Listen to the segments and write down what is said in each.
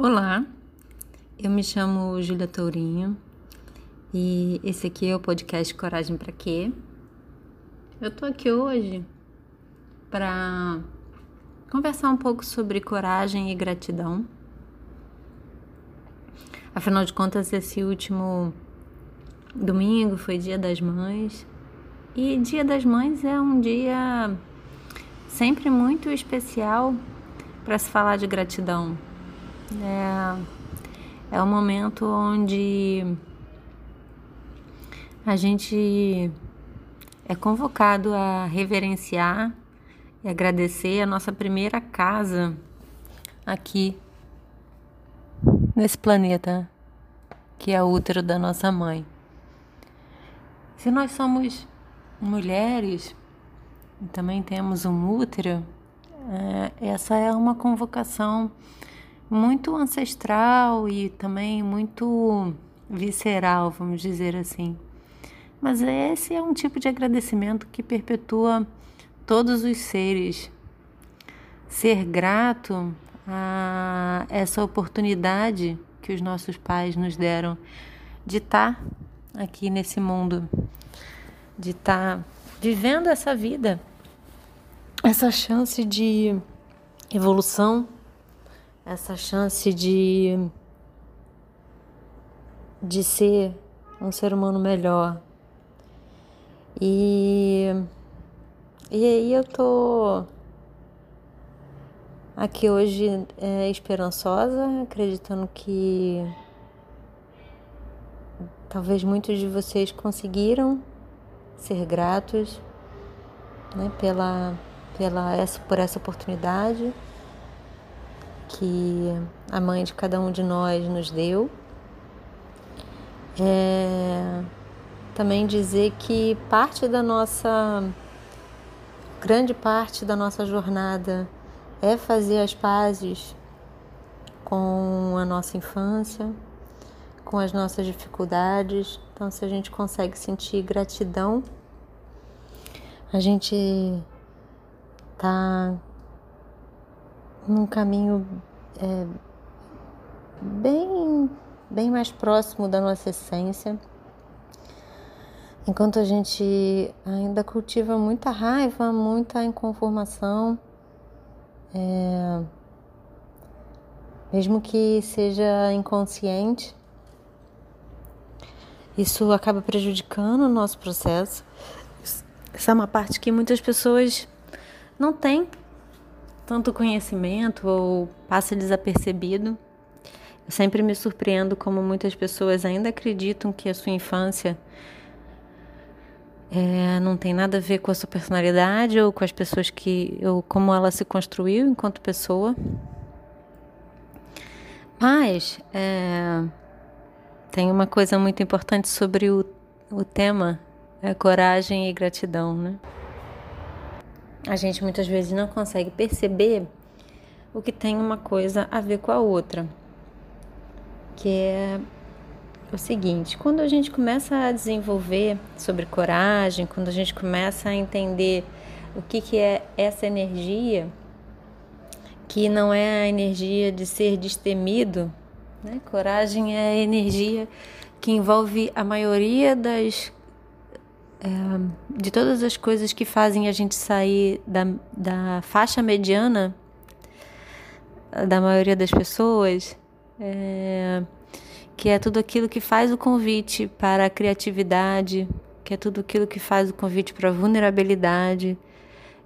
Olá, eu me chamo Júlia Tourinho e esse aqui é o podcast Coragem para Quê? Eu tô aqui hoje para conversar um pouco sobre coragem e gratidão. Afinal de contas, esse último domingo foi Dia das Mães e Dia das Mães é um dia sempre muito especial para se falar de gratidão é, é um momento onde a gente é convocado a reverenciar e agradecer a nossa primeira casa aqui nesse planeta, que é o útero da nossa mãe. Se nós somos mulheres e também temos um útero, é, essa é uma convocação muito ancestral e também muito visceral, vamos dizer assim. Mas esse é um tipo de agradecimento que perpetua todos os seres. Ser grato a essa oportunidade que os nossos pais nos deram de estar aqui nesse mundo, de estar vivendo essa vida, essa chance de evolução essa chance de de ser um ser humano melhor. E e aí eu tô aqui hoje é, esperançosa, acreditando que talvez muitos de vocês conseguiram ser gratos né, pela, pela essa, por essa oportunidade que a mãe de cada um de nós nos deu. É, também dizer que parte da nossa, grande parte da nossa jornada é fazer as pazes com a nossa infância, com as nossas dificuldades. Então, se a gente consegue sentir gratidão, a gente tá num caminho é, bem, bem mais próximo da nossa essência. Enquanto a gente ainda cultiva muita raiva, muita inconformação, é, mesmo que seja inconsciente, isso acaba prejudicando o nosso processo. Essa é uma parte que muitas pessoas não têm tanto conhecimento ou passa desapercebido. Eu sempre me surpreendo como muitas pessoas ainda acreditam que a sua infância é, não tem nada a ver com a sua personalidade ou com as pessoas que ou como ela se construiu enquanto pessoa. Mas é, tem uma coisa muito importante sobre o, o tema é coragem e gratidão, né? A gente muitas vezes não consegue perceber o que tem uma coisa a ver com a outra. Que é o seguinte: quando a gente começa a desenvolver sobre coragem, quando a gente começa a entender o que, que é essa energia, que não é a energia de ser destemido, né? coragem é a energia que envolve a maioria das é, de todas as coisas que fazem a gente sair da, da faixa mediana da maioria das pessoas, é, que é tudo aquilo que faz o convite para a criatividade, que é tudo aquilo que faz o convite para a vulnerabilidade,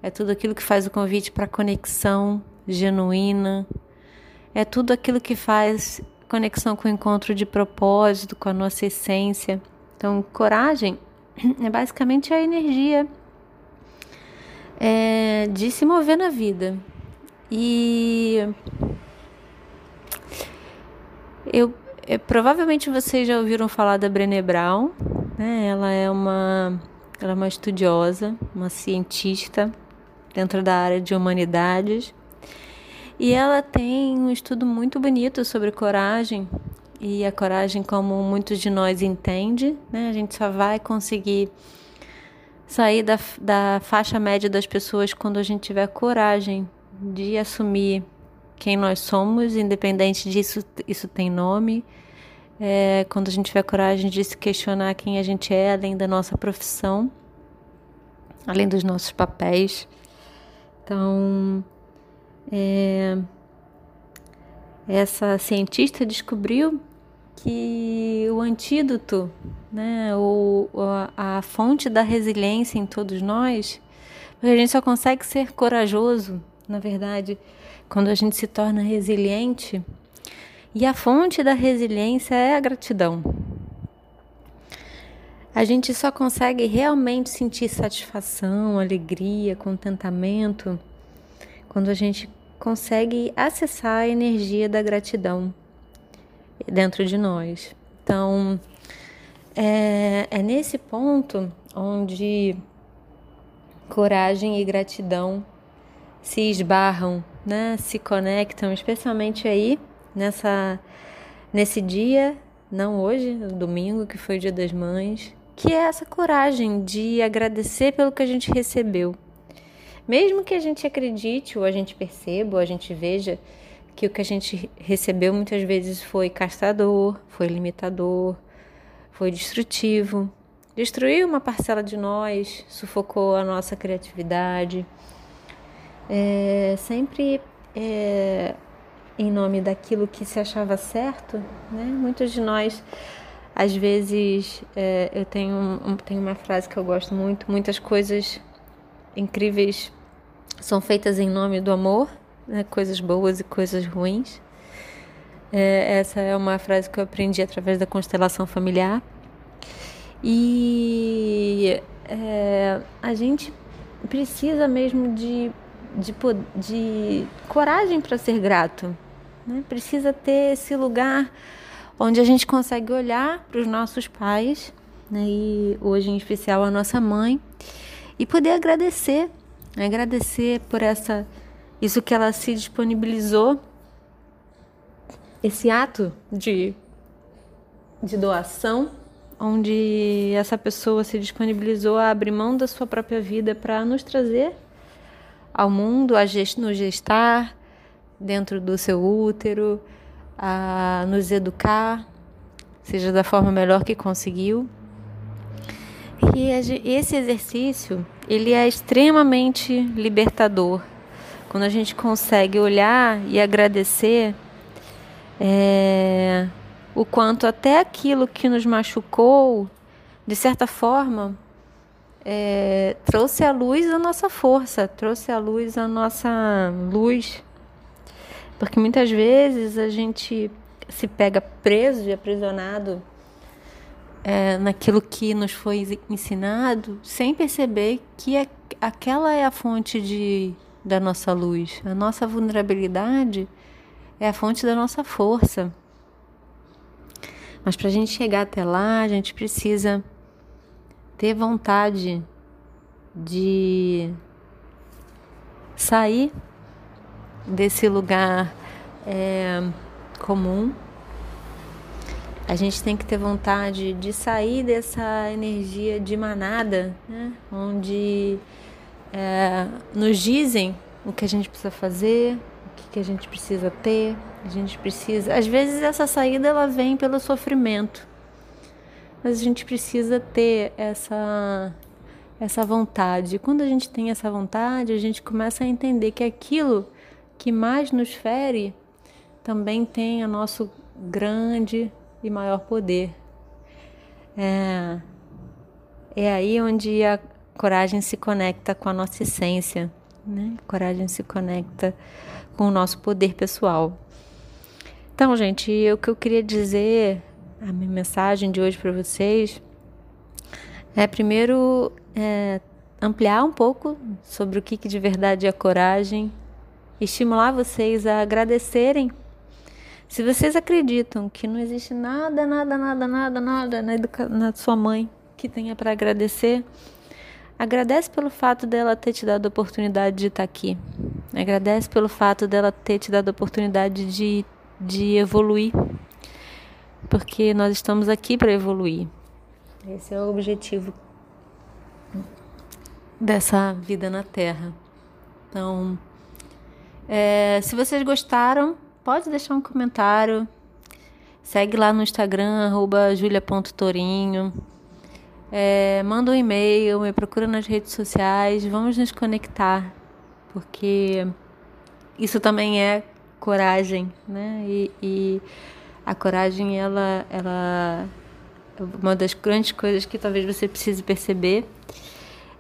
é tudo aquilo que faz o convite para a conexão genuína, é tudo aquilo que faz conexão com o encontro de propósito, com a nossa essência. Então, coragem é basicamente a energia é, de se mover na vida. E eu, é, provavelmente vocês já ouviram falar da Brené Brown, né? Ela é uma ela é uma estudiosa, uma cientista dentro da área de humanidades. E ela tem um estudo muito bonito sobre coragem e a coragem, como muitos de nós entende, né? A gente só vai conseguir sair da, da faixa média das pessoas quando a gente tiver coragem de assumir quem nós somos, independente disso, isso tem nome. É, quando a gente tiver coragem de se questionar quem a gente é, além da nossa profissão, além dos nossos papéis. Então, é, essa cientista descobriu que o antídoto, né, o, a, a fonte da resiliência em todos nós, porque a gente só consegue ser corajoso, na verdade, quando a gente se torna resiliente. E a fonte da resiliência é a gratidão. A gente só consegue realmente sentir satisfação, alegria, contentamento quando a gente consegue acessar a energia da gratidão dentro de nós. Então, é, é nesse ponto onde coragem e gratidão se esbarram, né? Se conectam, especialmente aí nessa nesse dia, não hoje, domingo, que foi o Dia das Mães, que é essa coragem de agradecer pelo que a gente recebeu. Mesmo que a gente acredite, ou a gente perceba, ou a gente veja que o que a gente recebeu muitas vezes foi castrador, foi limitador, foi destrutivo, destruiu uma parcela de nós, sufocou a nossa criatividade. É, sempre é, em nome daquilo que se achava certo, né? Muitos de nós, às vezes, é, eu tenho, um, tenho uma frase que eu gosto muito: muitas coisas incríveis são feitas em nome do amor né, coisas boas e coisas ruins. É, essa é uma frase que eu aprendi através da constelação familiar. E é, a gente precisa mesmo de, de, de coragem para ser grato. Né? Precisa ter esse lugar onde a gente consegue olhar para os nossos pais, né? e hoje em especial a nossa mãe, e poder agradecer. Agradecer por essa isso que ela se disponibilizou, esse ato? De, de doação, onde essa pessoa se disponibilizou a abrir mão da sua própria vida para nos trazer ao mundo, a gest, nos gestar dentro do seu útero, a nos educar, seja da forma melhor que conseguiu. E esse exercício, ele é extremamente libertador quando a gente consegue olhar e agradecer é, o quanto até aquilo que nos machucou, de certa forma, é, trouxe à luz a nossa força, trouxe à luz a nossa luz. Porque muitas vezes a gente se pega preso e aprisionado é, naquilo que nos foi ensinado, sem perceber que é, aquela é a fonte de da nossa luz. A nossa vulnerabilidade é a fonte da nossa força. Mas para a gente chegar até lá, a gente precisa ter vontade de sair desse lugar é, comum. A gente tem que ter vontade de sair dessa energia de manada, né? onde é, nos dizem o que a gente precisa fazer, o que, que a gente precisa ter, a gente precisa. Às vezes essa saída ela vem pelo sofrimento, mas a gente precisa ter essa essa vontade. Quando a gente tem essa vontade, a gente começa a entender que aquilo que mais nos fere também tem o nosso grande e maior poder. É, é aí onde a, coragem se conecta com a nossa essência, né? Coragem se conecta com o nosso poder pessoal. Então, gente, o que eu queria dizer, a minha mensagem de hoje para vocês é primeiro é, ampliar um pouco sobre o que, que de verdade é coragem, estimular vocês a agradecerem. Se vocês acreditam que não existe nada, nada, nada, nada, nada na, na sua mãe que tenha para agradecer, Agradece pelo fato dela ter te dado a oportunidade de estar aqui. Agradece pelo fato dela ter te dado a oportunidade de, de evoluir. Porque nós estamos aqui para evoluir. Esse é o objetivo dessa vida na Terra. Então, É, se vocês gostaram, pode deixar um comentário. Segue lá no Instagram, julia.torinho. É, manda um e-mail, me procura nas redes sociais. Vamos nos conectar, porque isso também é coragem, né? E, e a coragem, ela, ela uma das grandes coisas que talvez você precise perceber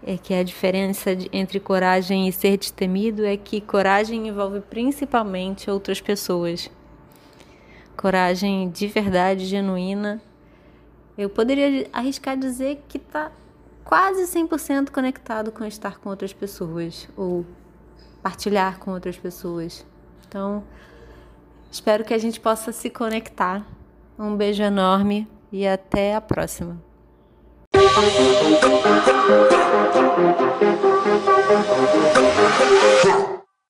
é que a diferença de, entre coragem e ser destemido é que coragem envolve principalmente outras pessoas. Coragem de verdade, genuína. Eu poderia arriscar dizer que está quase 100% conectado com estar com outras pessoas ou partilhar com outras pessoas. Então, espero que a gente possa se conectar. Um beijo enorme e até a próxima.